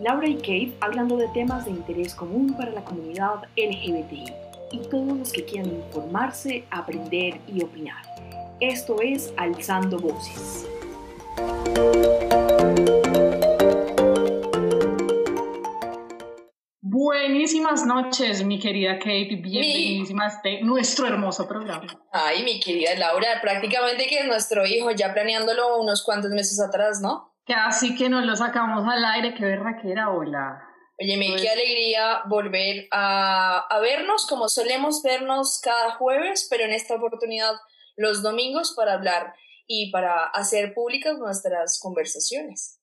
Laura y Kate hablando de temas de interés común para la comunidad LGBTI y todos los que quieran informarse, aprender y opinar. Esto es Alzando Voces. Buenísimas noches, mi querida Kate, bienvenidas nuestro hermoso programa. Ay, mi querida Laura, prácticamente que es nuestro hijo, ya planeándolo unos cuantos meses atrás, ¿no? Casi que nos lo sacamos al aire, qué era hola. Oye, me qué alegría volver a, a vernos como solemos vernos cada jueves, pero en esta oportunidad los domingos para hablar y para hacer públicas nuestras conversaciones.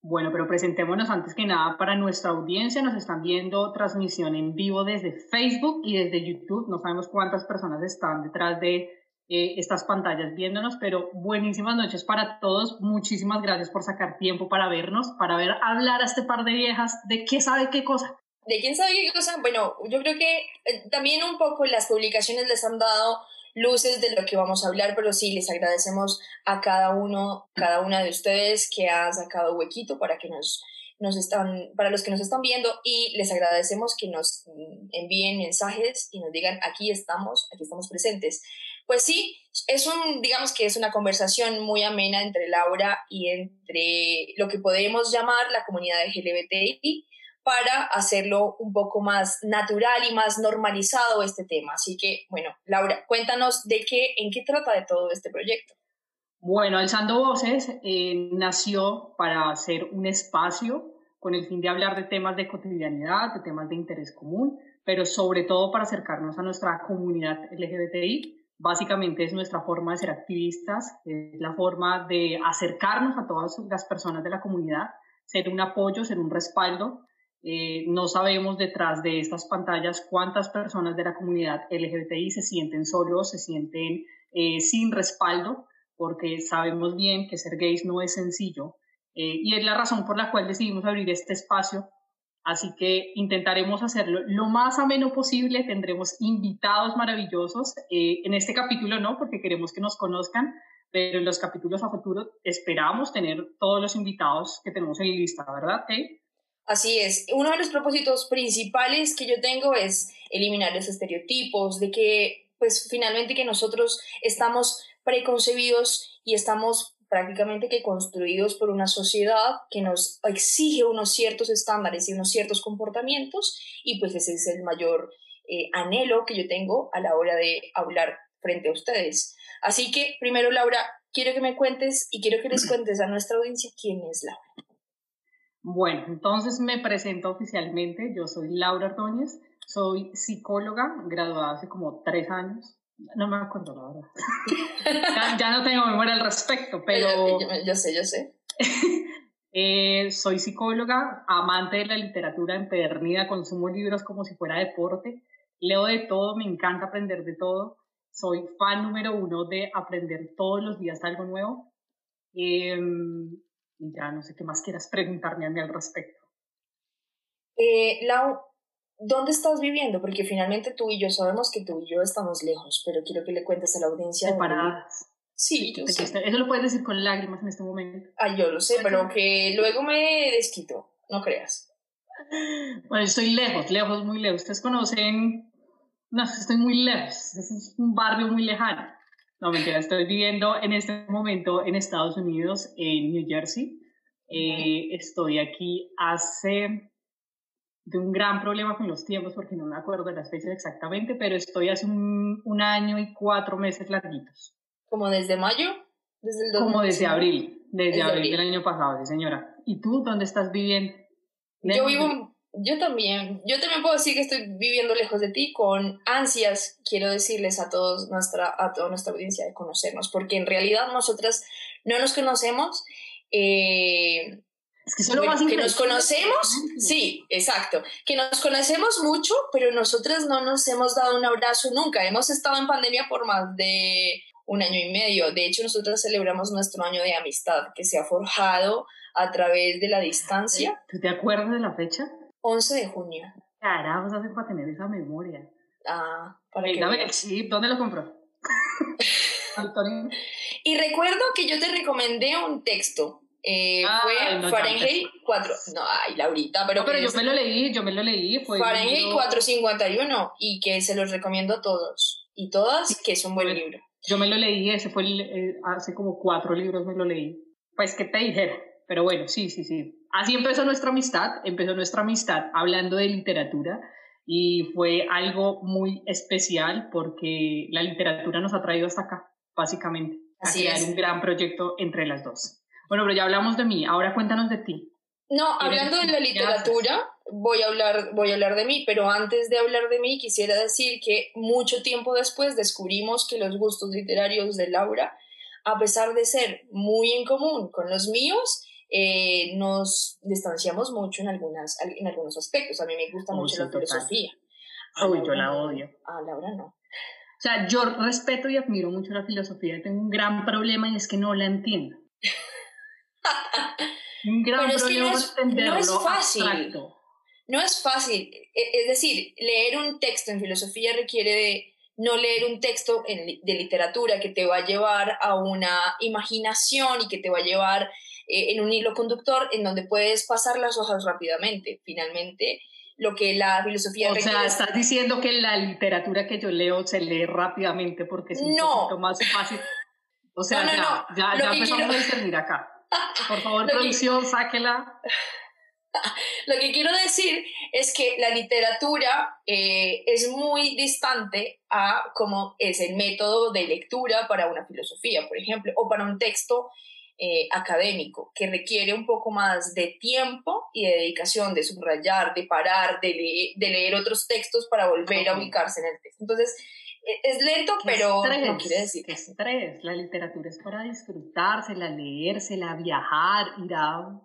Bueno, pero presentémonos antes que nada para nuestra audiencia. Nos están viendo transmisión en vivo desde Facebook y desde YouTube. No sabemos cuántas personas están detrás de eh, estas pantallas viéndonos, pero buenísimas noches para todos. Muchísimas gracias por sacar tiempo para vernos, para ver hablar a este par de viejas de qué sabe qué cosa. ¿De quién sabe qué cosa? Bueno, yo creo que eh, también un poco las publicaciones les han dado luces de lo que vamos a hablar, pero sí, les agradecemos a cada uno, cada una de ustedes que ha sacado huequito para que nos, nos están, para los que nos están viendo y les agradecemos que nos envíen mensajes y nos digan aquí estamos, aquí estamos presentes. Pues sí, es un, digamos que es una conversación muy amena entre Laura y entre lo que podemos llamar la comunidad LGBTI para hacerlo un poco más natural y más normalizado este tema. Así que, bueno, Laura, cuéntanos de qué, en qué trata de todo este proyecto. Bueno, Alzando Voces eh, nació para hacer un espacio con el fin de hablar de temas de cotidianidad, de temas de interés común, pero sobre todo para acercarnos a nuestra comunidad LGBTI Básicamente es nuestra forma de ser activistas, es la forma de acercarnos a todas las personas de la comunidad, ser un apoyo, ser un respaldo. Eh, no sabemos detrás de estas pantallas cuántas personas de la comunidad LGBTI se sienten solos, se sienten eh, sin respaldo, porque sabemos bien que ser gays no es sencillo. Eh, y es la razón por la cual decidimos abrir este espacio Así que intentaremos hacerlo lo más ameno posible. Tendremos invitados maravillosos. En este capítulo no, porque queremos que nos conozcan, pero en los capítulos a futuro esperamos tener todos los invitados que tenemos en lista, ¿verdad? Así es. Uno de los propósitos principales que yo tengo es eliminar los estereotipos, de que, pues, finalmente que nosotros estamos preconcebidos y estamos prácticamente que construidos por una sociedad que nos exige unos ciertos estándares y unos ciertos comportamientos y pues ese es el mayor eh, anhelo que yo tengo a la hora de hablar frente a ustedes. Así que primero Laura, quiero que me cuentes y quiero que les cuentes a nuestra audiencia quién es Laura. Bueno, entonces me presento oficialmente, yo soy Laura Ordóñez, soy psicóloga, graduada hace como tres años, no me acuerdo la verdad. ya, no tengo memoria al respecto, pero... Yo, sé, yo sé. Eh, soy psicóloga, amante de la literatura empedernida, consumo libros como si fuera deporte, leo de todo, me encanta aprender de todo, soy fan número uno de aprender todos los días algo nuevo. Em, y ya no sé qué más quieras preguntarme a mí al respecto. Eh, Lau, ¿dónde estás viviendo? Porque finalmente tú y yo sabemos que tú y yo estamos lejos, pero quiero que le cuentes a la audiencia. Separadas. Sí, yo sé. Eso lo puedes decir con lágrimas en este momento. Ah, yo lo sé, pero que luego me desquito, no creas. Bueno, estoy lejos, lejos, muy lejos. Ustedes conocen, no, estoy muy lejos, es un barrio muy lejano. No, mentira, estoy viviendo en este momento en Estados Unidos, en New Jersey. Eh, estoy aquí hace de un gran problema con los tiempos porque no me acuerdo de las fechas exactamente, pero estoy hace un, un año y cuatro meses larguitos. ¿Como desde mayo? ¿Desde el Como desde abril, desde, abril, del año pasado, sí señora. ¿Y tú dónde estás viviendo? Yo vivo, yo también, yo también puedo decir que estoy viviendo lejos de ti con ansias, quiero decirles a, todos nuestra, a toda nuestra audiencia de conocernos, porque en realidad nosotras no nos conocemos. Eh, que nos conocemos, sí, exacto, que nos conocemos mucho, pero nosotras no nos hemos dado un abrazo nunca. Hemos estado en pandemia por más de un año y medio. De hecho, nosotras celebramos nuestro año de amistad que se ha forjado a través de la distancia. ¿Tú te acuerdas de la fecha? 11 de junio. Carajos, hace para tener esa memoria. Ah, para que Sí, ¿dónde lo compró? y recuerdo que yo te recomendé un texto. Eh, fue Fahrenheit 4. No, ay, Laurita, pero. pero yo me lo leí, yo me lo leí. Fue Fahrenheit 451 y que se los recomiendo a todos y todas, que es un buen libro. Yo me lo leí, ese fue hace como cuatro libros me lo leí. Pues, ¿qué te dijera? Pero bueno, sí, sí, sí. Así empezó nuestra amistad, empezó nuestra amistad hablando de literatura y fue algo muy especial porque la literatura nos ha traído hasta acá, básicamente, Así a crear un gran proyecto entre las dos. Bueno, pero ya hablamos de mí, ahora cuéntanos de ti. No, hablando de la literatura, voy a, hablar, voy a hablar de mí, pero antes de hablar de mí quisiera decir que mucho tiempo después descubrimos que los gustos literarios de Laura, a pesar de ser muy en común con los míos, eh, nos distanciamos mucho en, algunas, en algunos aspectos. A mí me gusta mucho la filosofía. Uy, yo la odio. A Laura no. O sea, yo respeto y admiro mucho la filosofía. Tengo un gran problema y es que no la entiendo. un gran problema es no es, fácil. No es fácil. Es decir, leer un texto en filosofía requiere de no leer un texto de literatura que te va a llevar a una imaginación y que te va a llevar eh, en un hilo conductor en donde puedes pasar las hojas rápidamente. Finalmente, lo que la filosofía... O sea, estás diciendo que la literatura que yo leo se lee rápidamente porque es un poquito más fácil. O sea, ya, ya, ya empezamos a discernir acá. Por favor, producción, sáquela. Lo que quiero decir es que la literatura eh, es muy distante a cómo es el método de lectura para una filosofía, por ejemplo, o para un texto eh, académico, que requiere un poco más de tiempo y de dedicación, de subrayar, de parar, de, de leer otros textos para volver a ubicarse en el texto. Entonces, e, es lento, pero no quiere decir. Qué estrés. La literatura es para disfrutársela, leérsela, viajar, ir a,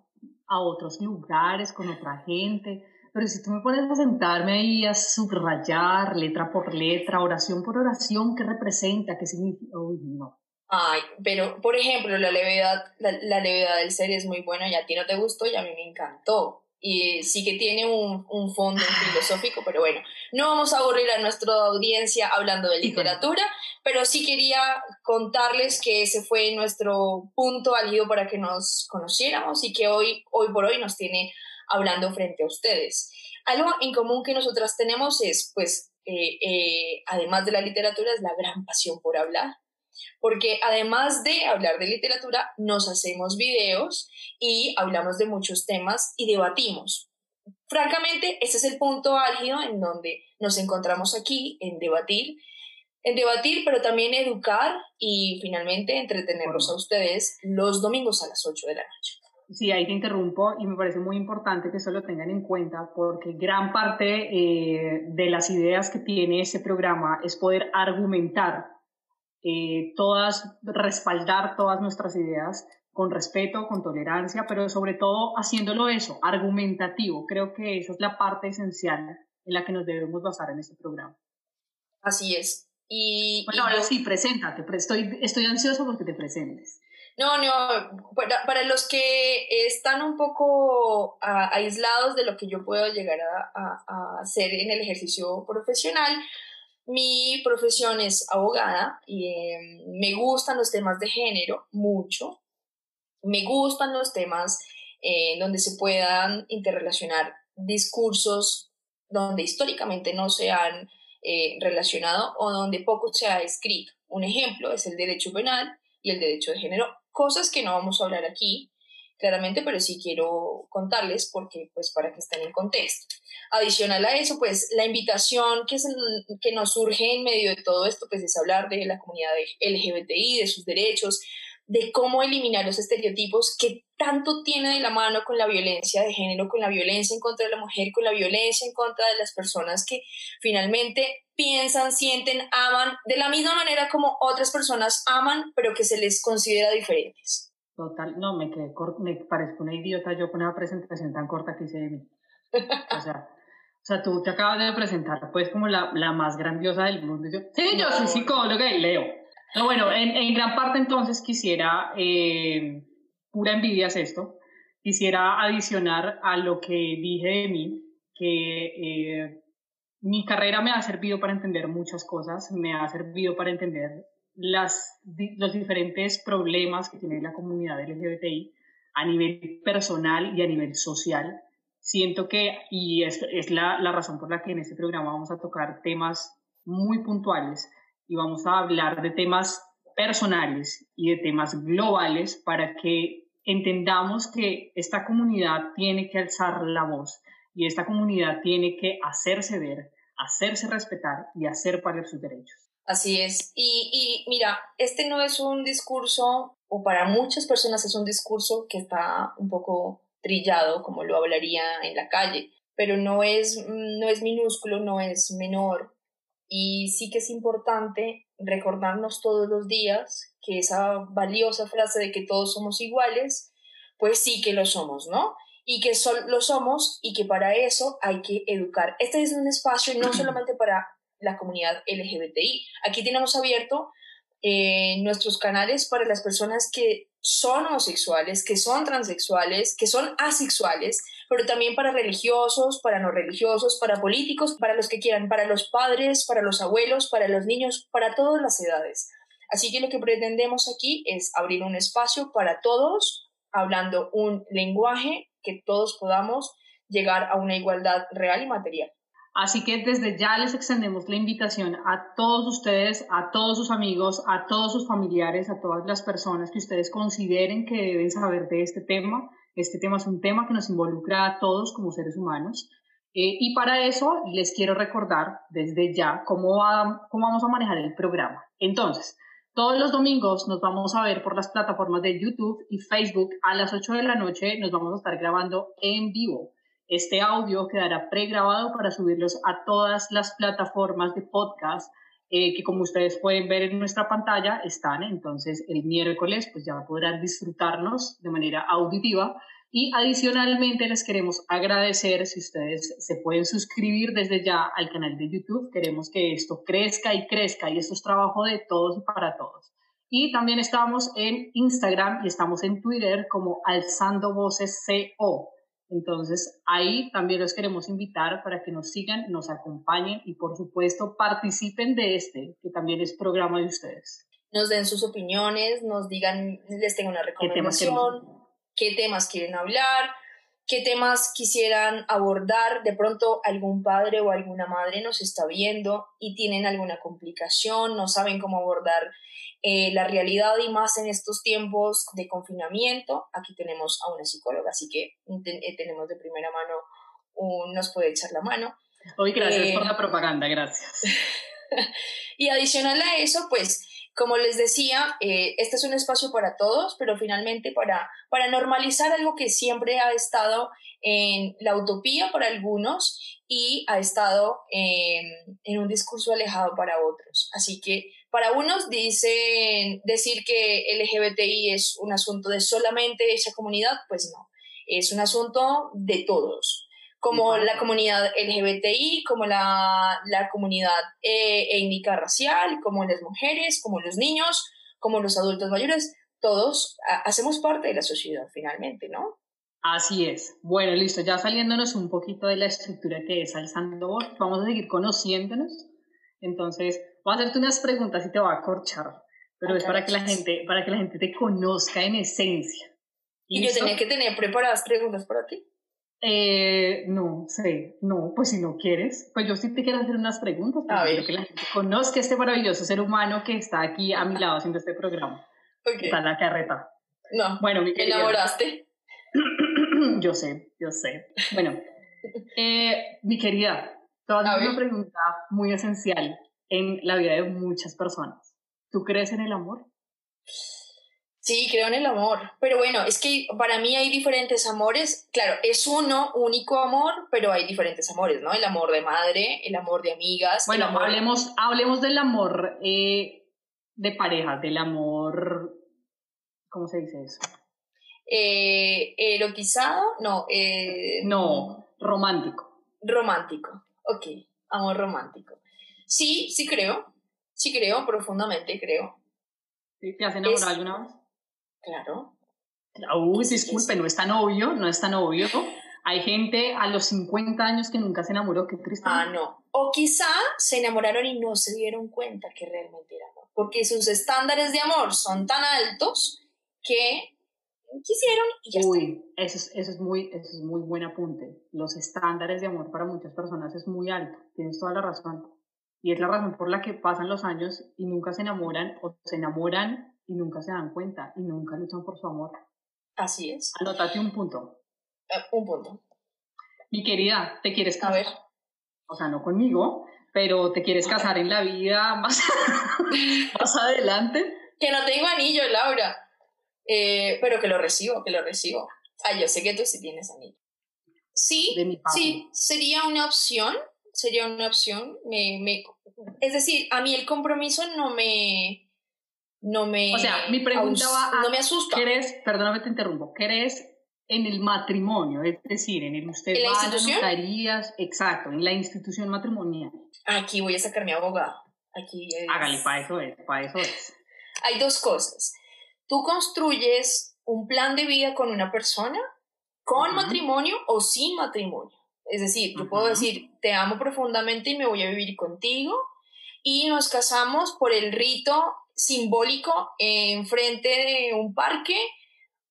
a otros lugares con otra gente. Pero si tú me pones a sentarme ahí a subrayar letra por letra, oración por oración, ¿qué representa? ¿Qué significa? Uy, no. Ay, pero por ejemplo, la levedad, la, levedad del ser es muy buena y a ti no te gustó y a mí me encantó. Y sí que tiene un, un fondo filosófico, pero bueno, no vamos a aburrir a nuestra audiencia hablando de literatura, pero sí quería contarles que ese fue nuestro punto válido para que nos conociéramos y que hoy, hoy por hoy nos tiene hablando frente a ustedes. Algo en común que nosotras tenemos es, pues, eh, eh, además de la literatura, es la gran pasión por hablar porque además de hablar de literatura, nos hacemos videos y hablamos de muchos temas y debatimos. Francamente, ese es el punto álgido en donde nos encontramos aquí, en debatir, en debatir, pero también educar y finalmente entretenerlos a ustedes los domingos a las 8 de la noche. Sí, ahí te interrumpo y me parece muy importante que eso lo tengan en cuenta porque gran parte eh, de las ideas que tiene ese programa es poder argumentar eh, todas, respaldar todas nuestras ideas con respeto, con tolerancia, pero sobre todo haciéndolo eso, argumentativo. Creo que esa es la parte esencial en la que nos debemos basar en este programa. Así es. Y, bueno, ahora sí, preséntate. Estoy, estoy ansioso porque te presentes. No, no, para, los que están un poco aislados de lo que yo puedo llegar a, a hacer en el ejercicio profesional, mi profesión es abogada y em, me gustan los temas de género mucho. Me gustan los temas eh, donde se puedan interrelacionar discursos donde históricamente no se han eh, relacionado o donde poco se ha escrito. Un ejemplo es el derecho penal y el derecho de género, cosas que no vamos a hablar aquí claramente, pero sí quiero contarles porque, pues, para que estén en contexto. Adicional a eso, pues la invitación que, que nos surge en medio de todo esto, pues es hablar de la comunidad LGBTI, de sus derechos, de cómo eliminar los estereotipos que tanto tiene de la mano con la violencia de género, con la violencia en contra de la mujer, con la violencia en contra de las personas que finalmente piensan, sienten, aman de la misma manera como otras personas aman, pero que se les considera diferentes. Total, no, me, quedé me parezco una idiota yo con una presentación tan corta que hice de mí. O sea, o sea, tú te acabas de presentar, pues, como la, la más grandiosa del mundo. yo, sí, yo soy psicóloga y leo. Pero bueno, en, en gran parte entonces quisiera, eh, pura envidia es esto, quisiera adicionar a lo que dije de mí, que eh, mi carrera me ha servido para entender muchas cosas, me ha servido para entender las, los diferentes problemas que tiene la comunidad LGBTI a nivel personal y a nivel social. Siento que, y es, es la, la razón por la que en este programa vamos a tocar temas muy puntuales y vamos a hablar de temas personales y de temas globales para que entendamos que esta comunidad tiene que alzar la voz y esta comunidad tiene que hacerse ver, hacerse respetar y hacer valer sus derechos. Así es. Y, y mira, este no es un discurso, o para muchas personas es un discurso que está un poco trillado, como lo hablaría en la calle, pero no es, no es minúsculo, no es menor. Y sí que es importante recordarnos todos los días que esa valiosa frase de que todos somos iguales, pues sí que lo somos, ¿no? Y que lo somos y que para eso hay que educar. Este es un espacio no solamente para la comunidad LGBTI. Aquí tenemos abierto eh, nuestros canales para las personas que son homosexuales, que son transexuales, que son asexuales, pero también para religiosos, para no religiosos, para políticos, para los que quieran, para los padres, para los abuelos, para los niños, para todas las edades. Así que lo que pretendemos aquí es abrir un espacio para todos, hablando un lenguaje que todos podamos llegar a una igualdad real y material. Así que desde ya les extendemos la invitación a todos ustedes, a todos sus amigos, a todos sus familiares, a todas las personas que ustedes consideren que deben saber de este tema. Este tema es un tema que nos involucra a todos como seres humanos. Eh, y para eso les quiero recordar desde ya cómo, cómo vamos a manejar el programa. Entonces, todos los domingos nos vamos a ver por las plataformas de YouTube y Facebook a las 8 de la noche. Nos vamos a estar grabando en vivo. Este audio quedará pregrabado para subirlos a todas las plataformas de podcast eh, que como ustedes pueden ver en nuestra pantalla están. Entonces el miércoles pues ya podrán disfrutarnos de manera auditiva. Y adicionalmente les queremos agradecer si ustedes se pueden suscribir desde ya al canal de YouTube. Queremos que esto crezca y crezca y esto es trabajo de todos y para todos. Y también estamos en Instagram y estamos en Twitter como Alzando Voces CO. Entonces, ahí también los queremos invitar para que nos sigan, nos acompañen y, por supuesto, participen de este, que también es programa de ustedes. Nos den sus opiniones, nos digan, les tengo una recomendación, qué temas, quieren hablar, qué temas quisieran abordar. De pronto, algún padre o alguna madre nos está viendo y tienen alguna complicación, no saben cómo abordar eh, la realidad y más en estos tiempos de confinamiento. Aquí tenemos a una psicóloga, así que eh, tenemos de primera mano, nos puede echar la mano. Hoy gracias por eh, la propaganda, gracias. y adicional a eso, pues, como les decía, este es un espacio para todos, pero finalmente para, para normalizar algo que siempre ha estado en la utopía para algunos y ha estado en, en un discurso alejado para otros. Así que para unos dicen decir que LGBTI es un asunto de solamente esa comunidad, pues no, es un asunto de todos, como la comunidad LGBTI, como la, comunidad eh, étnica racial, como las mujeres, como los niños, como los adultos mayores, todos hacemos parte de la sociedad finalmente, ¿no? Así es. Bueno, listo, ya saliéndonos un poquito de la estructura que es Alzando Voz, vamos a seguir conociéndonos. Entonces, Voy a hacerte unas preguntas y te voy a corchar, pero es para que, la gente, para que la gente te conozca en esencia. ¿Y, yo tenía que tener preparadas preguntas para ti? Eh, no sé, no, pues si no quieres, pues yo sí te quiero hacer unas preguntas para que la gente conozca este maravilloso ser humano que está aquí a mi lado haciendo este programa. Okay. Está la carreta. No, bueno, mi querida. enamoraste? yo sé, yo sé. Bueno, eh, mi querida, te voy a hacer una pregunta muy esencial en la vida de muchas personas. ¿Tú crees en el amor? Sí, creo en el amor, pero bueno, es que para mí hay diferentes amores. Claro, es uno único amor, pero hay diferentes amores, ¿no? El amor de madre, el amor de amigas. Bueno, hablemos, hablemos del amor eh, de pareja, del amor, ¿cómo se dice eso? Eh, erotizado, no. Eh, no, romántico. Romántico, ok, amor romántico. Sí, sí creo. Sí creo, profundamente creo. ¿Te has enamorado alguna vez? Claro. Uy, disculpe, no es tan obvio, no es tan obvio. Hay gente a los 50 años que nunca se enamoró, qué triste. Ah, no. O quizá se enamoraron y no se dieron cuenta que realmente era amor. porque sus estándares de amor son tan altos que quisieron y ya Uy, Eso, es, eso, es muy, eso es muy buen apunte. Los estándares de amor para muchas personas es muy alto, tienes toda la razón. Y es la razón por la que pasan los años y nunca se enamoran o se enamoran y nunca se dan cuenta y nunca luchan por su amor. Así es. Anótate un punto. Eh, un punto. Mi querida, ¿te quieres casar? A ver. O sea, no conmigo, pero ¿te quieres casar en la vida más, más adelante? Que no tengo anillo, Laura. Eh, pero que lo recibo, que lo recibo. Ah, yo sé que tú sí tienes anillo. Sí, sí, sería una opción, sería una opción. Me, me, es decir, a mí el compromiso no me... No me... O sea, mi pregunta va a... No me asusta. ¿Crees, perdóname te interrumpo, crees en el matrimonio? Es decir, en el usted ¿En la institución? exacto, en la institución matrimonial. Aquí voy a sacar mi abogado. Aquí Hágale, para eso es, para eso es. Hay dos cosas. Tú construyes un plan de vida con una persona, con matrimonio o sin matrimonio. Es decir, yo puedo decir, te amo profundamente y me voy a vivir contigo, y nos casamos por el rito simbólico en frente de un parque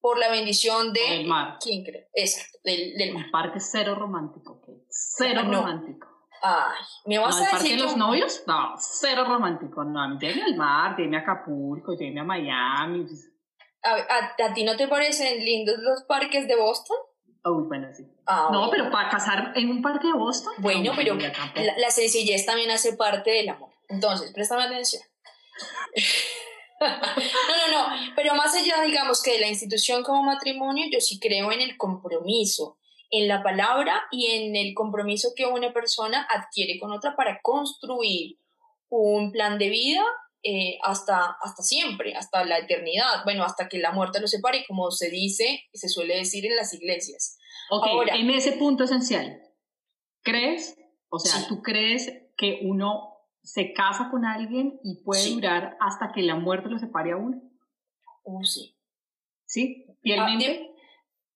por la bendición de... mar. ¿Quién cree? Exacto, del, del mar. El parque cero romántico, Cero romántico. Ay, ¿me vas a decir parque de los novios? No, cero romántico. No, lléveme al mar, lléveme a Acapulco, lléveme a Miami. ¿A, a, a ti no te parecen lindos los parques de Boston? Uy, bueno, sí. Ah, no, pero para casar en un parque de Boston. Bueno, pero la, sencillez también hace parte del amor. Entonces, préstame atención. no, no, no. Pero más allá, digamos, que de la institución como matrimonio, yo sí creo en el compromiso, en la palabra y en el compromiso que una persona adquiere con otra para construir un plan de vida eh, hasta, hasta siempre, hasta la eternidad, bueno, hasta que la muerte los separe, como se dice y se suele decir en las iglesias. Ok, en ese punto esencial, ¿crees? O sea, ¿tú crees que uno se casa con alguien y puede durar hasta que la muerte lo separe a uno? Uh, sí. ¿Sí? ¿Pielmente?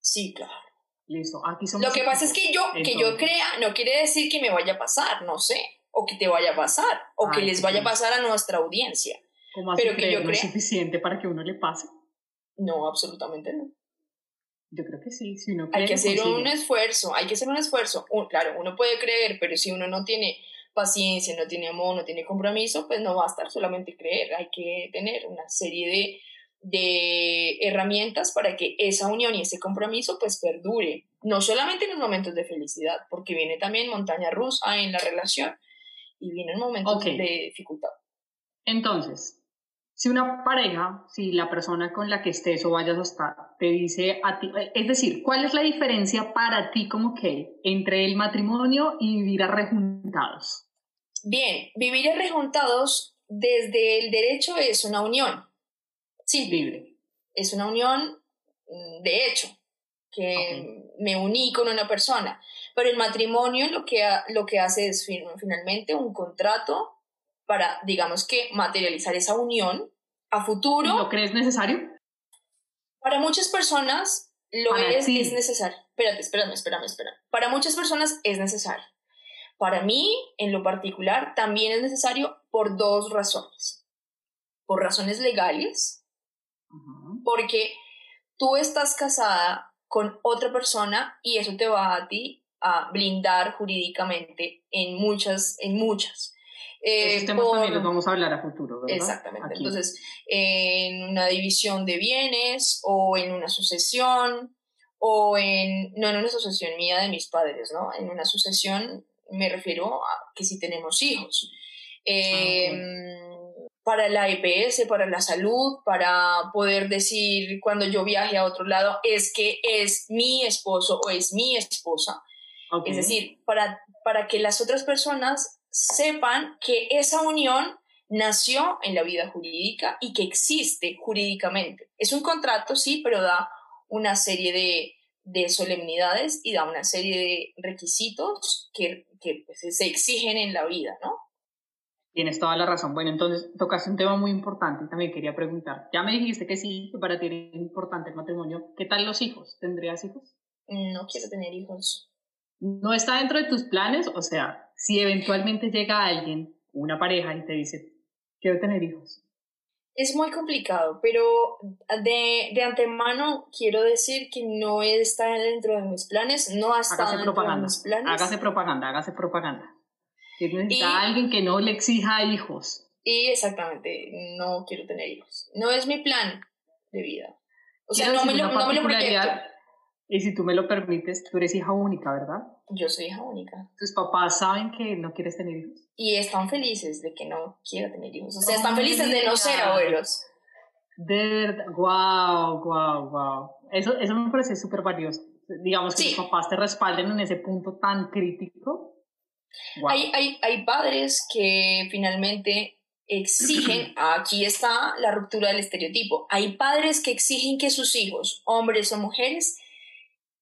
sí, claro. Listo, aquí somos. Lo que pasa es que yo, que yo crea, no quiere decir que me vaya a pasar, no sé o que te vaya a pasar, o que les vaya a pasar a nuestra audiencia. Pero que yo es suficiente para que uno le pase? No, absolutamente no. Yo creo que sí, si uno Hay que hacer un esfuerzo, hay que hacer un esfuerzo. claro, uno puede creer, pero si uno no tiene paciencia, no tiene amor, no tiene compromiso, pues no va a estar solamente creer, hay que tener una serie de, de herramientas para que esa unión y ese compromiso pues perdure, no solamente en los momentos de felicidad, porque viene también montaña rusa en la relación, y vienen momentos de dificultad. Entonces, si una pareja, si la persona con la que estés o vayas a estar, te dice a ti, es decir, ¿cuál es la diferencia para ti como que entre el matrimonio y vivir arrejuntados? Bien, vivir arrejuntados desde el derecho es una unión. Sí, libre. Es una unión mm, de hecho, que me uní con una persona. Pero el matrimonio lo que, lo que hace es finalmente un contrato para, digamos que, materializar esa unión a futuro. ¿Lo crees necesario? Para muchas personas lo es, es necesario. Espérate, espérame, espérame, espérame. Para muchas personas es necesario. Para mí, en lo particular, también es necesario por dos razones. Por razones legales, porque tú estás casada con otra persona y eso te va a ti a blindar jurídicamente en muchas, en muchas. Eh, temas también los vamos a hablar a futuro, ¿verdad? Exactamente. Entonces, en una división de bienes o en una sucesión o en, no en una sucesión mía de mis padres, ¿no? En una sucesión me refiero a que si tenemos hijos. Ah, em, para la EPS, para la salud, para poder decir cuando yo viaje a otro lado es que es mi esposo o es mi esposa. Es decir, para, para que las otras personas sepan que esa unión nació en la vida jurídica y que existe jurídicamente. Es un contrato, sí, pero da una serie de, de solemnidades y da una serie de requisitos que, que pues, se exigen en la vida, ¿no? Tienes toda la razón. Bueno, entonces tocaste un tema muy importante y también quería preguntar. Ya me dijiste que sí, que para ti es importante el matrimonio. ¿Qué tal los hijos? ¿Tendrías hijos? No quiero tener hijos. ¿No está dentro de tus planes? O sea, si eventualmente llega alguien, una pareja, y te dice, quiero tener hijos, Es muy complicado, pero de, de, antemano quiero decir que no está dentro de mis planes, no ha estado dentro de mis planes. Hágase propaganda, hágase propaganda. Que necesita alguien que no le exija hijos. Y exactamente, no quiero tener hijos. No es mi plan de vida. O sea, no me, lo, no me lo proyecto. Y si tú me lo permites, tú eres hija única, ¿verdad? Yo soy hija única. ¿Tus papás saben que no quieres tener hijos? Y están felices de que no quiero tener hijos. O sea, están felices de no ser abuelos. De verdad, wow, wow, wow. Eso, eso me parece súper valioso. Digamos que tus papás te respalden en ese punto tan crítico. Hay, hay, hay padres que finalmente exigen, aquí está la ruptura del estereotipo, hay padres que exigen que sus hijos, hombres o mujeres,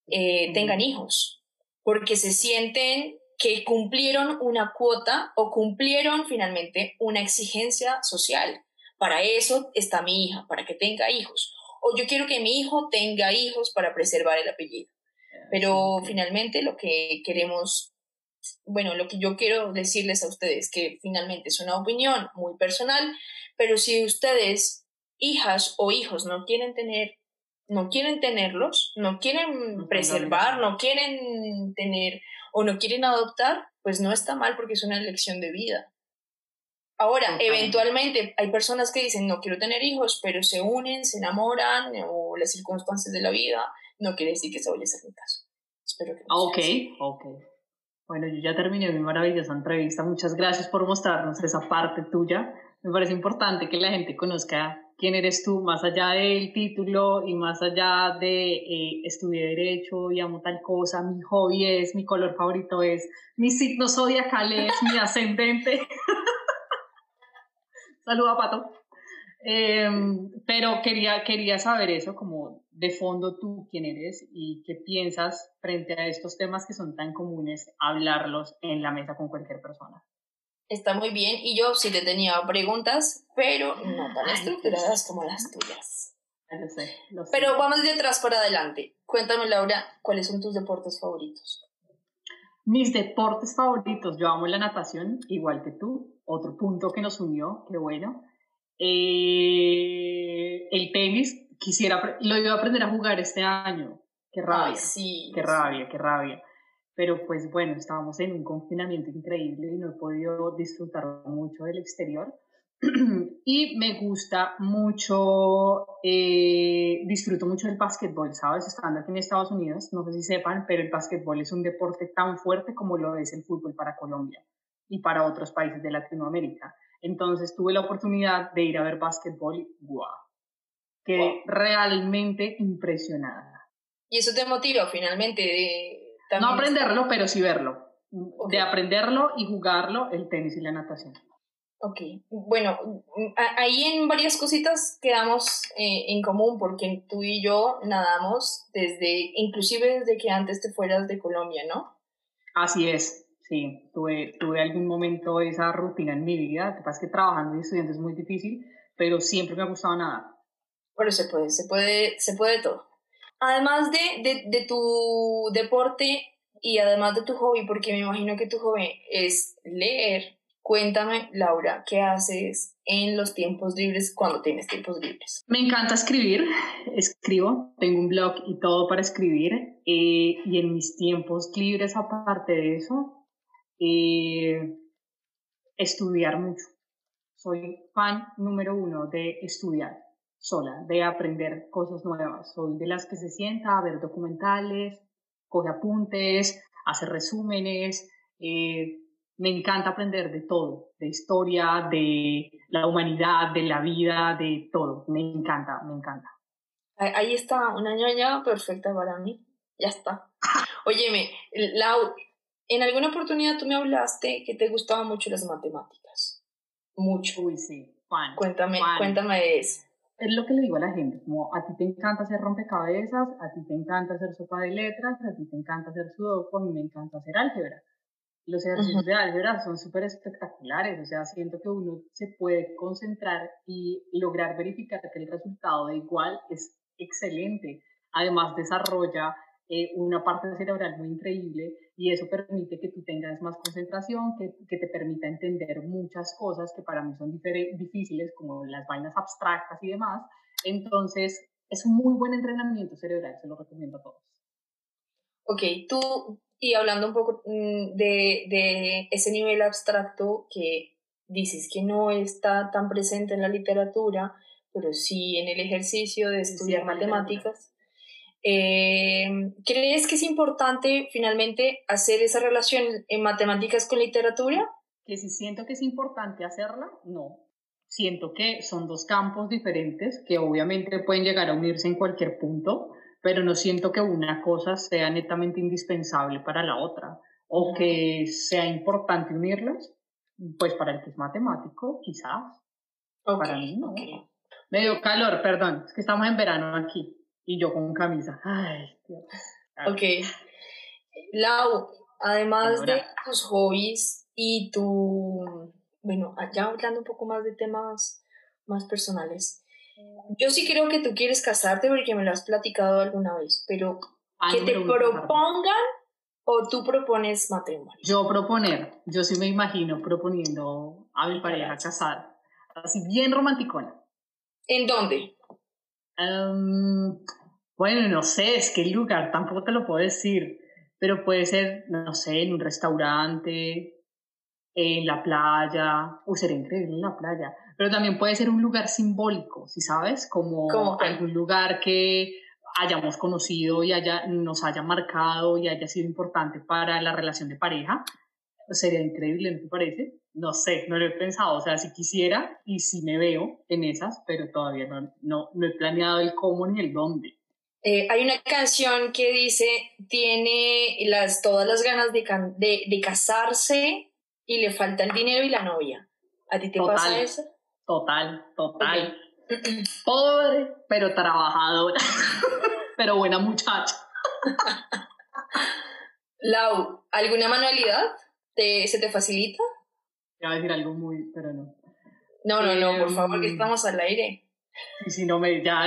eh, tengan hijos, porque se sienten que cumplieron una cuota o cumplieron finalmente una exigencia social. Para eso está mi hija, para que tenga hijos. O yo quiero que mi hijo tenga hijos para preservar el apellido. Pero finalmente lo que queremos, bueno, lo que yo quiero decirles a ustedes, que finalmente es una opinión muy personal, pero si ustedes, hijas o hijos, no quieren tener no quieren tenerlos, no quieren preservar, no quieren tener o no quieren adoptar, pues no está mal porque es una elección de vida. Ahora, eventualmente hay personas que dicen no quiero tener hijos, pero se unen, se enamoran o las circunstancias de la vida, no quiere decir que se vaya a ser mi caso. Espero que no Ok, ok. Bueno, yo ya terminé mi maravillosa entrevista. Muchas gracias por mostrarnos esa parte tuya. Me parece importante que la gente conozca quién eres tú, más allá del título y más allá de eh, estudié derecho y amo tal cosa, mi hobby es, mi color favorito es, mi signo zodiacal es, mi ascendente. Saluda, Pato. Em, pero quería, quería saber eso, como de fondo tú quién eres y qué piensas frente a estos temas que son tan comunes, hablarlos en la mesa con cualquier persona está muy bien y yo sí te tenía preguntas, pero no tan estructuradas como las tuyas. Lo sé, lo sé. Pero vamos de atrás para adelante. Cuéntame, Laura, ¿cuáles son tus deportes favoritos? Mis deportes favoritos, yo amo la natación, igual que tú. Otro punto que nos unió, qué bueno. Eh, el tenis, quisiera, lo iba a aprender a jugar este año. Qué rabia. sí, qué rabia, qué rabia pero pues bueno, estábamos en un confinamiento increíble y no he podido disfrutar mucho del exterior. y me gusta mucho, eh, disfruto mucho del básquetbol, ¿sabes? Estando aquí en Estados Unidos, no sé si sepan, pero el básquetbol es un deporte tan fuerte como lo es el fútbol para Colombia y para otros países de Latinoamérica. Entonces tuve la oportunidad de ir a ver básquetbol y ¡guau! Quedé realmente impresionada. ¿Y eso te motiva finalmente de no aprenderlo, pero sí verlo. De aprenderlo y jugarlo, el tenis y la natación. Ok, bueno, ahí en varias cositas quedamos eh, en común porque tú y yo nadamos desde, inclusive desde que antes te fueras de Colombia, ¿no? Así es, sí, tuve, tuve algún momento esa rutina en mi vida, lo que pasa es que trabajando y estudiando es muy difícil, pero siempre me ha gustado nadar. Pero se puede, se puede, se puede todo. Además de, de, tu deporte y además de tu hobby, porque me imagino que tu hobby es leer, cuéntame, Laura, ¿qué haces en los tiempos libres cuando tienes tiempos libres? Me encanta escribir, escribo, tengo un blog y todo para escribir, eh, y en mis tiempos libres, aparte de eso, eh, estudiar mucho. Soy fan número uno de estudiar sola, de aprender cosas nuevas. Soy de las que se sienta a ver documentales, coge apuntes, hace resúmenes. Eh, me encanta aprender de todo, de historia, de la humanidad, de la vida, de todo. Me encanta, me encanta. Ahí está, una ñoña perfecta para mí. Ya está. Óyeme, Lau, en alguna oportunidad tú me hablaste que te gustaban mucho las matemáticas. Mucho. Uy, sí. Juan, cuéntame, cuéntame de eso es lo que le digo a la gente, como a ti te encanta hacer rompecabezas, a ti te encanta hacer sopa de letras, a ti te encanta hacer sudoku, a mí me encanta hacer álgebra. Los ejercicios de álgebra son súper espectaculares, o sea, siento que uno se puede concentrar y lograr verificar que el resultado de igual es excelente. Además, desarrolla eh, una parte cerebral muy increíble y eso permite que tú tengas más concentración, que, que te permita entender muchas cosas que para mí son difíciles, como las vainas abstractas y demás. Entonces, es un muy buen entrenamiento cerebral, se lo recomiendo a todos. Ok, tú, y hablando un poco mm, de, de ese nivel abstracto que dices que no está tan presente en la literatura, pero sí en el ejercicio de estudiar matemáticas. Eh, ¿Crees que es importante finalmente hacer esa relación en matemáticas con literatura? Que si siento que es importante hacerla, no. Siento que son dos campos diferentes que obviamente pueden llegar a unirse en cualquier punto, pero no siento que una cosa sea netamente indispensable para la otra o que sea importante unirlas. Pues para el que es matemático, quizás. para mí no. Me dio calor, perdón, es que estamos en verano aquí y yo con camisa. Ay, Dios. Ok. Lau, además de tus hobbies y tu, bueno, ya hablando un poco más de temas más personales, yo sí creo que tú quieres casarte porque me lo has platicado alguna vez, pero que te propongan o tú propones matrimonio. Yo proponer, yo sí me imagino proponiendo a mi pareja casar, así bien romanticona. ¿En dónde? Em, bueno, no sé, es que el lugar tampoco te lo puedo decir, pero puede ser, no sé, en un restaurante, en la playa, o sería increíble en la playa, pero también puede ser un lugar simbólico, si sabes, como algún lugar que hayamos conocido y haya, nos haya marcado y haya sido importante para la relación de pareja. Sería increíble, ¿no te parece? No sé, no lo he pensado, o sea, si quisiera y si me veo en esas, pero todavía no, no, no he planeado el cómo ni el dónde. Eh, hay una canción que dice, tiene las, todas las ganas de, de, de, casarse y le falta el dinero y la novia. ¿A ti te pasa eso? Total, total. Pobre, pero trabajadora, pero buena muchacha. Lau, ¿alguna manualidad te, se te facilita? Iba a decir algo muy, pero no. No, no, no, por favor, que em, estamos al aire. Y si no me, ya,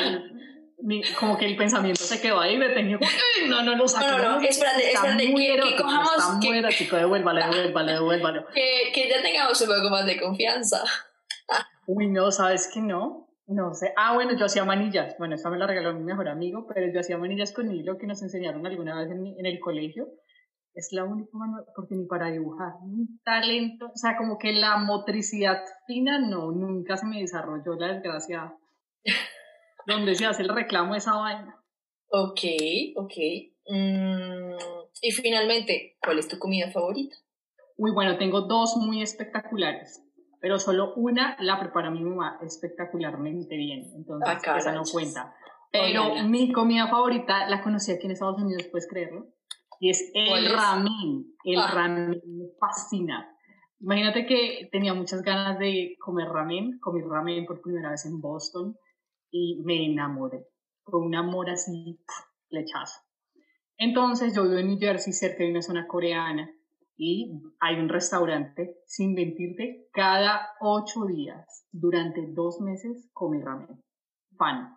como que el pensamiento se quedó ahí, me tenía no, no, no, no, no, no, espérate, espérate, que, que cojamos, está que, muera, chico, devuélvale, devuélvale, devuélvale. Que, que ya tengamos un poco más de confianza. Uy, no, ¿sabes qué no? No sé. Ah, bueno, yo hacía manillas. Bueno, esta me la regaló mi mejor amigo, pero yo hacía manillas con hilo que nos enseñaron alguna vez en, en el colegio es la única manera, porque ni para dibujar, un talento, o sea, como que la motricidad fina no, nunca se me desarrolló la desgracia. donde se hace el reclamo de esa vaina. Ok, ok. Mm, y finalmente, ¿cuál es tu comida favorita? Uy, bueno, tengo dos muy espectaculares, pero solo una la prepara mi mamá espectacularmente bien, entonces ah, esa no cuenta. Pero mi comida favorita la conocí aquí en Estados Unidos, puedes creerlo y es el ramen. El ah. ramen me fascina. Imagínate que tenía muchas ganas de comer ramen, comí ramen por primera vez en Boston y me enamoré. Fue un amor así, flechazo. Entonces yo vivo en New Jersey, cerca de una zona coreana, y hay un restaurante, sin mentirte, cada ocho días, durante dos meses, comí ramen. Fan.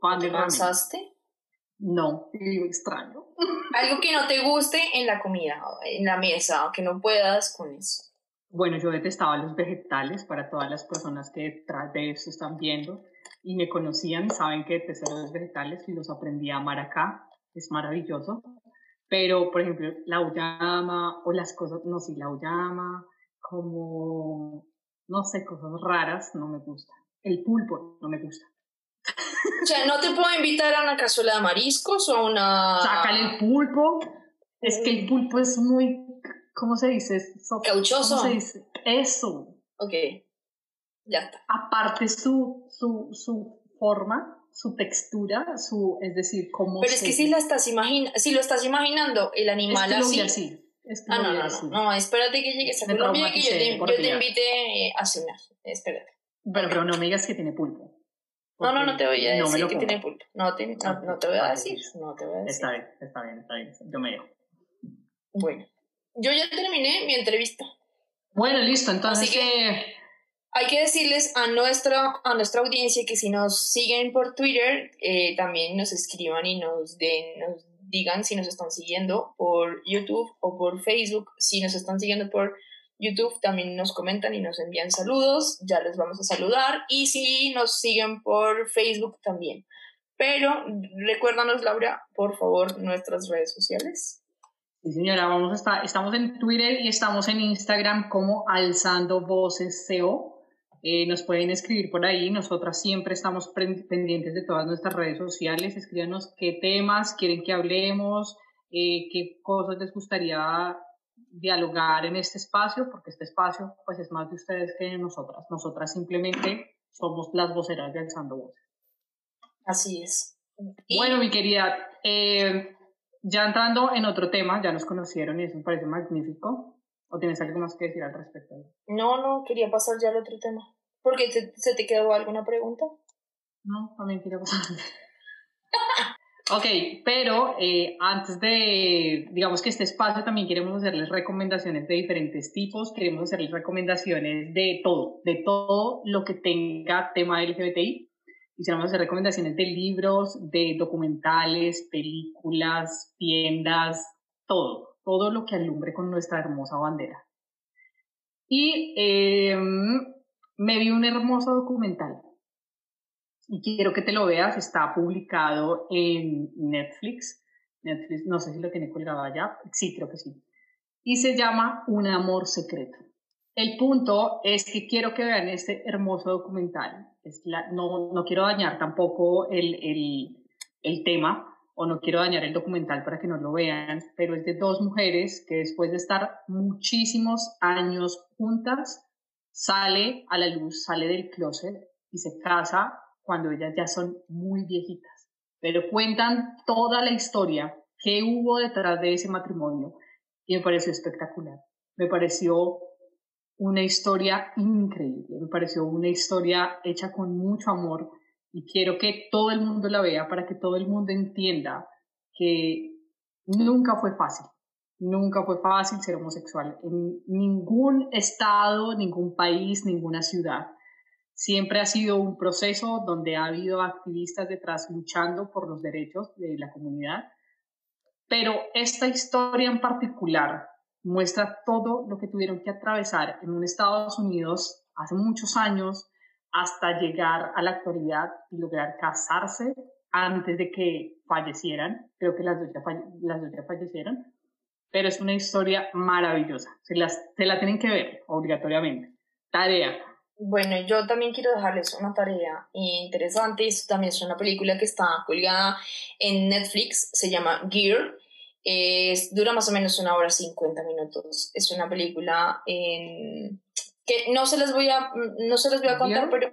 Fan de ramen. No, digo extraño. Algo que no te guste en la comida, en la mesa, que no puedas con eso. Bueno, yo detestaba los vegetales para todas las personas que detrás de esto están viendo y me conocían, saben que detesto los vegetales y los aprendí a amar acá, es maravilloso. Pero, por ejemplo, la uyama o las cosas, no sé, la uyama, como, no sé, cosas raras, no me gusta. El pulpo no me gusta. O sea, no te puedo invitar a una cazuela de mariscos o a una... Sácale el pulpo. Es que el pulpo es muy, ¿cómo se dice? Cauchoso. ¿Cómo se dice? Eso. Ok, ya está. Aparte su, su, su forma, su textura, su, es decir, cómo Pero es que si, la estás imagina si lo estás imaginando, el animal es que así. Es que ah, no, no, no, no, espérate que llegues a Colombia que yo te, yo te invite a cenar. Espérate. Pero, pero no me digas que tiene pulpo. No, no, no te voy a decir que tiene pulpo. No te, no, te voy a decir. No te voy a decir. Está bien, está bien, está bien. Yo me dejo. Bueno, yo ya terminé mi entrevista. Bueno, listo. Entonces, que... hay que decirles a nuestra, a nuestra audiencia que si nos siguen por Twitter, eh, también nos escriban y nos den, nos digan si nos están siguiendo por YouTube o por Facebook. Si nos están siguiendo por YouTube, también nos comentan y nos envían saludos. Ya les vamos a saludar. Y si nos siguen por Facebook también. Pero recuérdanos, Laura, por favor, nuestras redes sociales. Sí, señora, vamos a estar, estamos en Twitter y estamos en Instagram como Alzando Voces CO. Eh, nos pueden escribir por ahí, nosotras siempre estamos pendientes de todas nuestras redes sociales, escríbanos qué temas quieren que hablemos, eh, qué cosas les gustaría dialogar en este espacio, porque este espacio pues es más de ustedes que de nosotras. Nosotras simplemente somos las voceras de Alzando Voces. Así es. Bueno, mi querida, eh, ya entrando en otro tema, ya nos conocieron y eso me parece magnífico. ¿O tienes algo más que decir al respecto? No, no, quería pasar ya al otro tema. ¿Porque se te quedó alguna pregunta? No, también quería pasar. ok, pero eh, antes de, digamos que este espacio también queremos hacerles recomendaciones de diferentes tipos, queremos hacerles recomendaciones de todo, de todo lo que tenga tema LGBTI. Quisiéramos hacer recomendaciones de libros, de documentales, películas, tiendas, todo todo lo que alumbre con nuestra hermosa bandera. Y em, me vi un hermoso documental y quiero que te lo veas, está publicado en Netflix. Netflix, no sé si lo tiene colgado allá, sí, creo que sí. Y se llama Un amor secreto. El punto es que quiero que vean este hermoso documental. Es no, no quiero dañar tampoco el, el, el tema, o no quiero dañar el documental para que no lo vean, pero es de dos mujeres que después de estar muchísimos años juntas, sale a la luz, sale del closet y se casa cuando ellas ya son muy viejitas. Pero cuentan toda la historia que hubo detrás de ese matrimonio y me pareció espectacular. Me pareció una historia increíble, me pareció una historia hecha con mucho amor, y quiero que todo el mundo la vea para que todo el mundo entienda que nunca fue fácil, nunca fue fácil ser homosexual en ningún estado, ningún país, ninguna ciudad. Siempre ha sido un proceso donde ha habido activistas detrás luchando por los derechos de la comunidad, pero esta historia en particular muestra todo lo que tuvieron que atravesar en un Estados Unidos hace muchos años, hasta llegar a la actualidad y lograr casarse antes de que fallecieran. Creo que las dos ya, las dos ya fallecieron, pero es una historia maravillosa. Se, las, se la tienen que ver obligatoriamente. Tarea. Bueno, yo también quiero dejarles una tarea interesante. Esto también es una película que está colgada en Netflix, se llama Gear. Es, dura más o menos una hora 50 minutos. Es una película en que no se les voy a, no se les voy a contar, pero,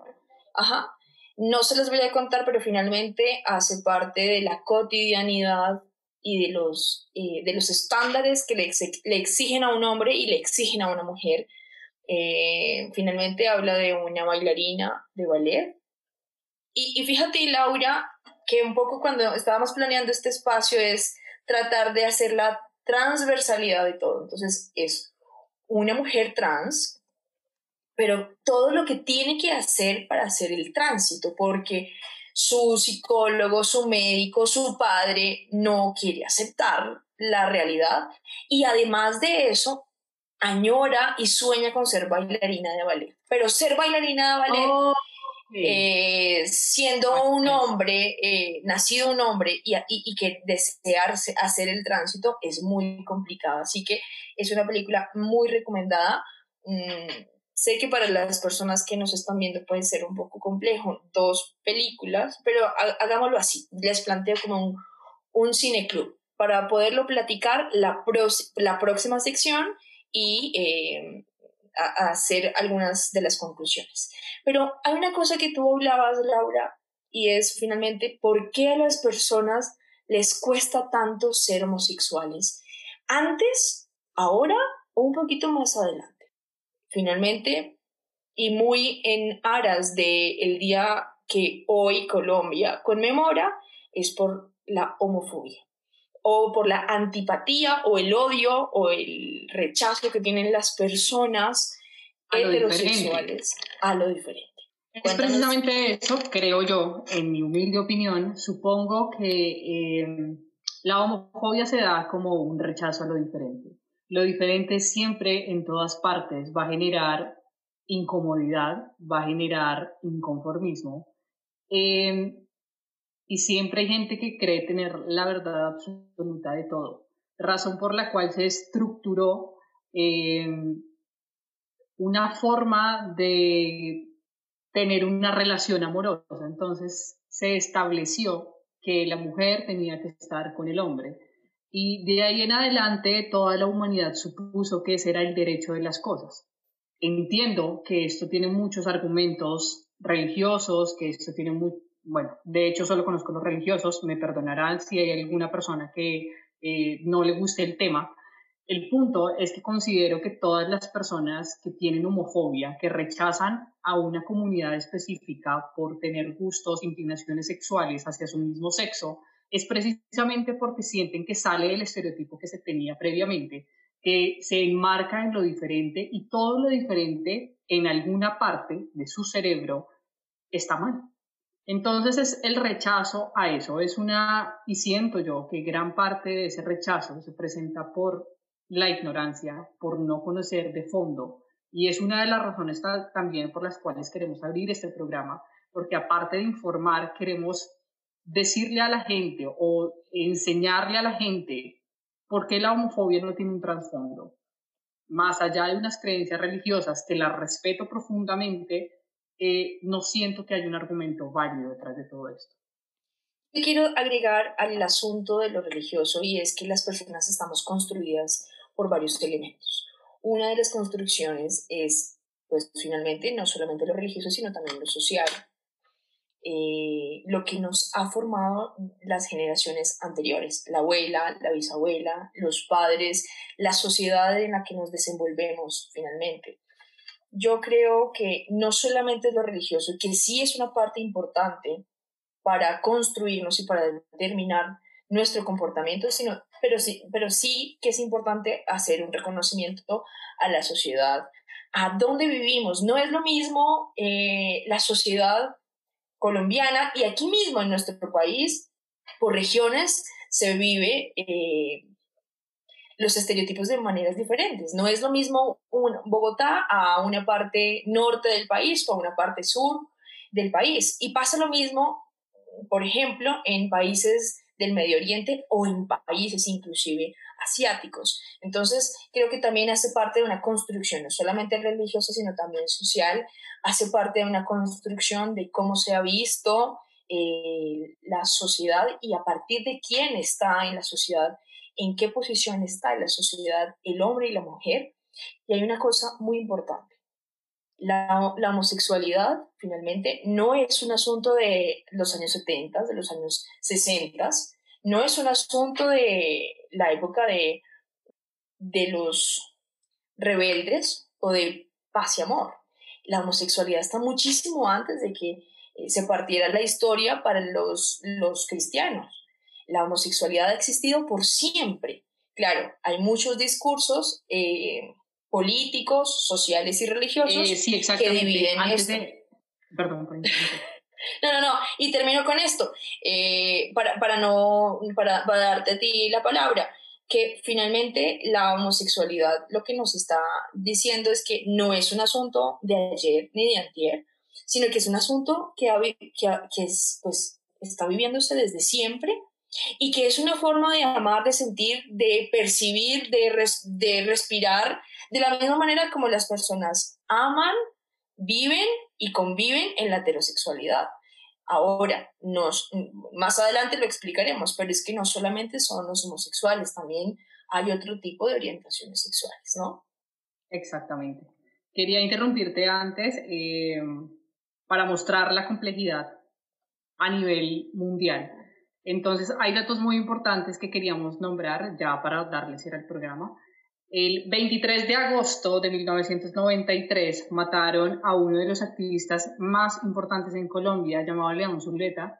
ajá, no se les voy a contar, pero finalmente hace parte de la cotidianidad y de los, eh, de los estándares que le, le, exigen a un hombre y le exigen a una mujer. Eh, finalmente habla de una bailarina de ballet. Y, y fíjate, Laura, que un poco cuando estábamos planeando este espacio es tratar de hacer la transversalidad de todo. Entonces, es una mujer trans pero todo lo que tiene que hacer para hacer el tránsito, porque su psicólogo, su médico, su padre no quiere aceptar la realidad y además de eso añora y sueña con ser bailarina de ballet. Pero ser bailarina de ballet, eh, siendo un hombre, eh, nacido un hombre y, y, que desearse hacer el tránsito es muy complicado. Así que es una película muy recomendada. Mm, Sé que para las personas que nos están viendo puede ser un poco complejo, dos películas, pero hagámoslo así. Les planteo como un, un cineclub para poderlo platicar la, la próxima sección y eh, hacer algunas de las conclusiones. Pero hay una cosa que tú hablabas, Laura, y es finalmente por qué a las personas les cuesta tanto ser homosexuales. Antes, ahora o un poquito más adelante finalmente, y muy en aras del día que hoy Colombia conmemora, es por la homofobia o por la antipatía o el odio o el rechazo que tienen las personas heterosexuales a lo diferente. Es precisamente eso, creo yo, en mi humilde opinión, supongo que eh, La homofobia se da como un rechazo a lo diferente. Lo diferente siempre en todas partes va a generar incomodidad, va a generar inconformismo. Em, y siempre hay gente que cree tener la verdad absoluta de todo, razón por la cual se estructuró em, una forma de tener una relación amorosa. Entonces se estableció que la mujer tenía que estar con el hombre. Y de ahí en adelante toda la humanidad supuso que ese era el derecho de las cosas. Entiendo que esto tiene muchos argumentos religiosos, que esto tiene muy, bueno, de hecho solo conozco los religiosos, me perdonarán si hay alguna persona que eh, no le guste el tema. El punto es que considero que todas las personas que tienen homofobia, que rechazan a una comunidad específica por tener gustos, inclinaciones sexuales hacia su mismo sexo, es precisamente porque sienten que sale del estereotipo que se tenía previamente, que se enmarca en lo diferente y todo lo diferente en alguna parte de su cerebro está mal. Entonces es el rechazo a eso, es una, y siento yo que gran parte de ese rechazo se presenta por la ignorancia, por no conocer de fondo. Y es una de las razones también por las cuales queremos abrir este programa, porque aparte de informar, queremos decirle a la gente o enseñarle a la gente por qué la homofobia no tiene un trasfondo. Más allá de unas creencias religiosas que las respeto profundamente, eh, no siento que haya un argumento válido detrás de todo esto. Yo quiero agregar al asunto de lo religioso y es que las personas estamos construidas por varios elementos. Una de las construcciones es, pues finalmente, no solamente lo religioso, sino también lo social. Eh, lo que nos ha formado las generaciones anteriores, la abuela, la bisabuela, los padres, la sociedad en la que nos desenvolvemos finalmente. Yo creo que no solamente es lo religioso, que sí es una parte importante para construirnos y para determinar nuestro comportamiento, sino, pero, sí, pero sí que es importante hacer un reconocimiento a la sociedad, a dónde vivimos. No es lo mismo eh, la sociedad colombiana y aquí mismo en nuestro país, por regiones, se vive eh, los estereotipos de maneras diferentes. No es lo mismo un Bogotá a una parte norte del país o a una parte sur del país. Y pasa lo mismo, por ejemplo, en países del Medio Oriente o en países inclusive asiáticos. Entonces, creo que también hace parte de una construcción, no solamente religiosa, sino también social, hace parte de una construcción de cómo se ha visto eh, la sociedad y a partir de quién está en la sociedad, en qué posición está en la sociedad el hombre y la mujer. Y hay una cosa muy importante. La, la, homosexualidad, finalmente, no es un asunto de los años 70, de los años 60, no es un asunto de la época de, de los rebeldes o de paz y amor. La homosexualidad está muchísimo antes de que eh, se partiera la historia para los, los cristianos. La homosexualidad ha existido por siempre. Claro, hay muchos discursos eh, políticos, sociales y religiosos eh, que dividen esto. Perdón, No, no, no. Y termino con esto, eh, para, para, no, para, para darte a ti la palabra, que finalmente la homosexualidad lo que nos está diciendo es que no es un asunto de ayer ni de antier, sino que es un asunto que, que, que es, pues, está viviéndose desde siempre y que es una forma de amar, de sentir, de percibir, de, de respirar, de la misma manera como las personas aman, viven y conviven en la heterosexualidad. Ahora, nos, más adelante lo explicaremos, pero es que no solamente son los homosexuales, también hay otro tipo de orientaciones sexuales, ¿no? Exactamente. Quería interrumpirte antes eh, para mostrar la complejidad a nivel mundial. Entonces, hay datos muy importantes que queríamos nombrar ya para darles ir al programa. El 23 de agosto de 1993 mataron a uno de los activistas más importantes en Colombia, llamado León Zuleta.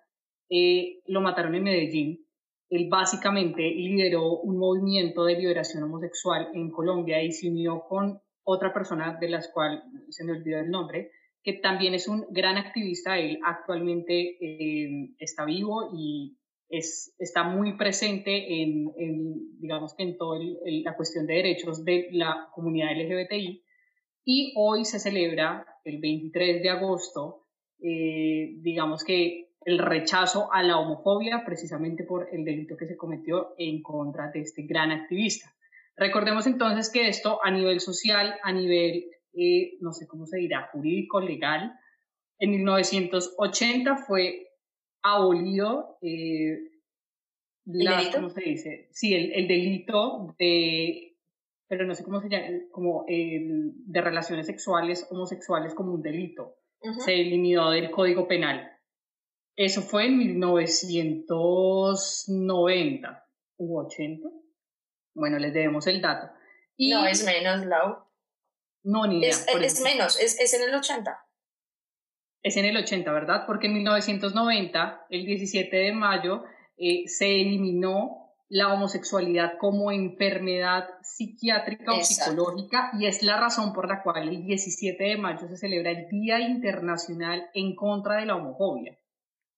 Eh, lo mataron en Medellín. Él básicamente lideró un movimiento de liberación homosexual en Colombia y se unió con otra persona de las cuales se me olvidó el nombre, que también es un gran activista. Él actualmente eh, está vivo y es, está muy presente en, digamos que en toda la cuestión de derechos de la comunidad LGBTI. Y hoy se celebra, el 23 de agosto, eh, digamos que el rechazo a la homofobia precisamente por el delito que se cometió en contra de este gran activista. Recordemos entonces que esto a nivel social, a nivel, eh, no sé cómo se dirá, jurídico, legal, en 1980 fue abolido eh, ¿cómo se dice? Sí, el, delito de, pero no sé cómo se llama, como el, de relaciones sexuales homosexuales como un delito. Se eliminó del Código Penal. Eso fue en 1990 u 80. Bueno, les debemos el dato. no, es menos, Lau. No, ni Es, es menos, es, es, en el 80. Es en el 80, ¿verdad? Porque en 1990, el 17 de mayo, eh, se eliminó la homosexualidad como enfermedad psiquiátrica o psicológica y es la razón por la cual el 17 de mayo se celebra el Día Internacional en contra de la homofobia.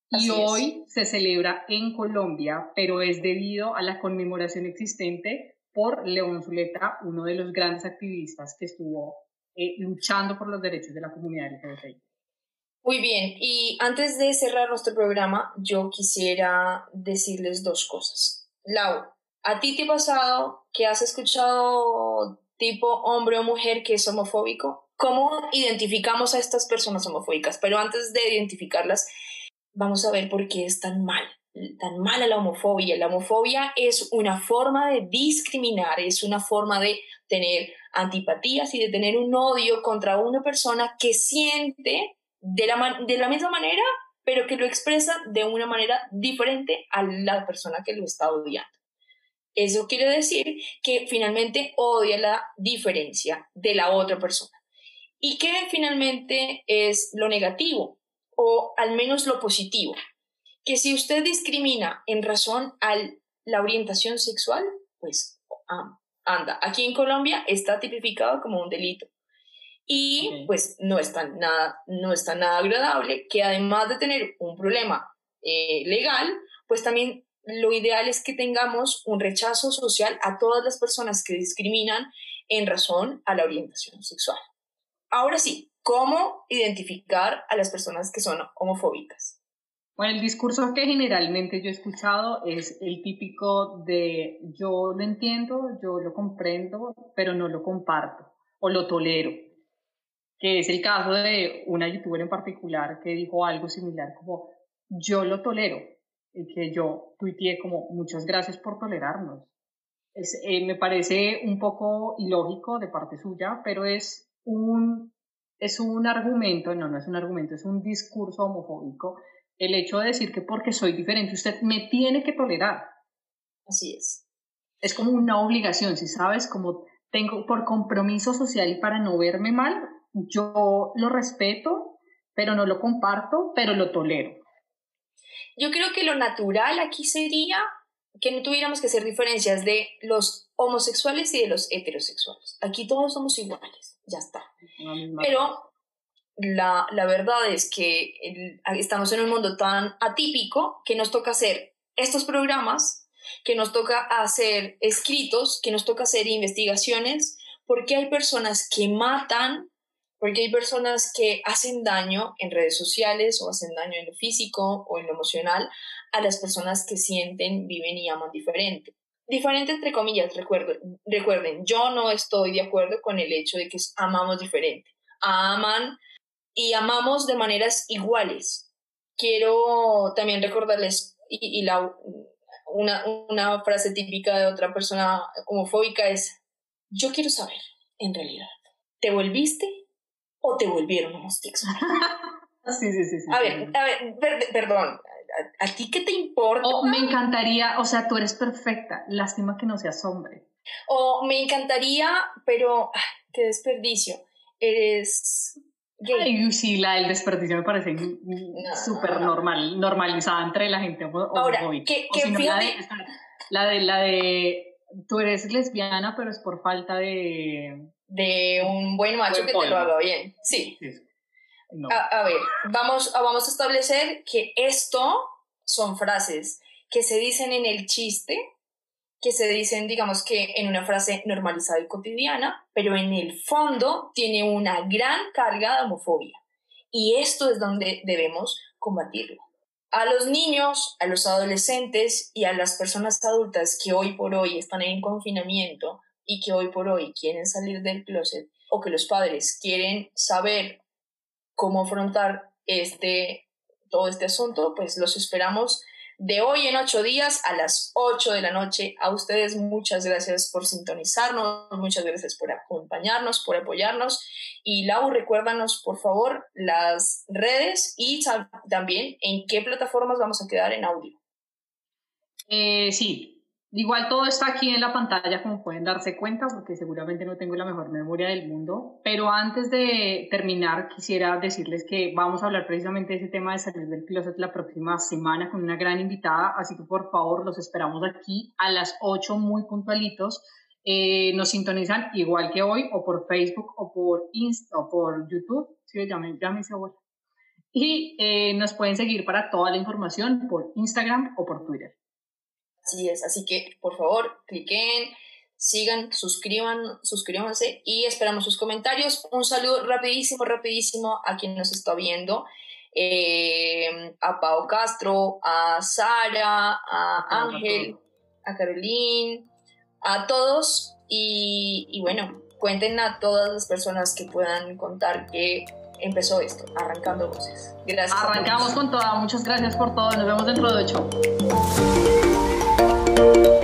y hoy se celebra en Colombia, pero es debido a la conmemoración existente por León Zuleta, uno de los grandes activistas que estuvo eh, luchando por los derechos de la comunidad LGBTI. Muy bien, y antes de cerrar nuestro programa, yo quisiera decirles dos cosas. Lau, ¿a ti te ha pasado que has escuchado tipo hombre o mujer que es homofóbico? ¿Cómo identificamos a estas personas homofóbicas? Pero antes de identificarlas, vamos a ver por qué es tan mal, tan mala la homofobia. La homofobia es una forma de discriminar, es una forma de tener antipatías y de tener un odio contra una persona que siente de la, de la misma manera, pero que lo expresa de una manera diferente a la persona que lo está odiando. Eso quiere decir que finalmente odia la diferencia de la otra persona. ¿Y qué finalmente es lo negativo? O al menos lo positivo. Que si usted discrimina en razón a la orientación sexual, pues anda. Aquí en Colombia está tipificado como un delito y pues no es, tan nada, no es nada agradable que además de tener un problema eh, legal, pues también lo ideal es que tengamos un rechazo social a todas las personas que discriminan en razón a la orientación sexual. Ahora sí, ¿cómo identificar a las personas que son homofóbicas? Bueno, el discurso que generalmente yo he escuchado es el típico de yo lo entiendo, yo lo comprendo, pero no lo comparto o lo tolero que es el caso de una youtuber en particular que dijo algo similar como yo lo tolero y que yo tuiteé como muchas gracias por tolerarnos. Es, eh, me parece un poco ilógico de parte suya, pero es un, es un argumento, no, no es un argumento, es un discurso homofóbico el hecho de decir que porque soy diferente usted me tiene que tolerar. Así es. Es como una obligación, si sabes, como tengo por compromiso social y para no verme mal, yo lo respeto, pero no lo comparto, pero lo tolero. Yo creo que lo natural aquí sería que no tuviéramos que hacer diferencias de los homosexuales y de los heterosexuales. Aquí todos somos iguales, ya está. Pero la, la, verdad es que estamos en un mundo tan atípico que nos toca hacer estos programas, que nos toca hacer escritos, que nos toca hacer investigaciones, porque hay personas que matan porque hay personas que hacen daño en redes sociales o hacen daño en lo físico o en lo emocional a las personas que sienten, viven y aman diferente. Diferente entre comillas, recuerden, recuerden, yo no estoy de acuerdo con el hecho de que amamos diferente. Aman y amamos de maneras iguales. Quiero también recordarles, y, la, una, una frase típica de otra persona homofóbica es, yo quiero saber, en realidad, ¿te volviste o te volvieron homosexual. sí, sí, sí, sí. A ver, a ver, perdón, ¿a, ti qué te importa? O me encantaría, o sea, tú eres perfecta, lástima que no seas hombre. O me encantaría, pero qué desperdicio, eres gay. Ay, sí, la del desperdicio me parece súper normal, normalizada entre la gente Ahora, que, que la, de, la de tú eres lesbiana, pero es por falta de de un buen macho que te lo haga bien. Sí. A, ver, vamos, vamos a establecer que esto son frases que se dicen en el chiste, que se dicen, digamos que en una frase normalizada y cotidiana, pero en el fondo tiene una gran carga de homofobia. Y esto es donde debemos combatirlo. A los niños, a los adolescentes y a las personas adultas que hoy por hoy están en confinamiento y que hoy por hoy quieren salir del closet o que los padres quieren saber cómo afrontar este, todo este asunto, pues los esperamos de hoy en ocho días a las ocho de la noche. A ustedes muchas gracias por sintonizarnos, muchas gracias por acompañarnos, por apoyarnos. Y Lau, recuérdanos por favor las redes y también en qué plataformas vamos a quedar en audio. Eh, sí, Igual todo está aquí en la pantalla, como pueden darse cuenta, porque seguramente no tengo la mejor memoria del mundo. Pero antes de terminar, quisiera decirles que vamos a hablar precisamente de ese tema de salir del closet la próxima semana con una gran invitada. Así que por favor, los esperamos aquí a las 8 muy puntualitos. Eh, nos sintonizan igual que hoy, o por Facebook, o por Insta, o por YouTube. Sí, ya me, ya me Y eh, nos pueden seguir para toda la información por Instagram o por Twitter. Así es, así que por favor, cliquen, sigan, suscriban, suscríbanse y esperamos sus comentarios. Un saludo rapidísimo, rapidísimo a quien nos está viendo. Eh, a Pau Castro, a Sara, a Ángel, a Caroline, a todos y, y bueno, cuenten a todas las personas que puedan contar que empezó esto, arrancando voces. Gracias. Arrancamos con toda, muchas gracias por todo, nos vemos dentro de ocho. Thank you.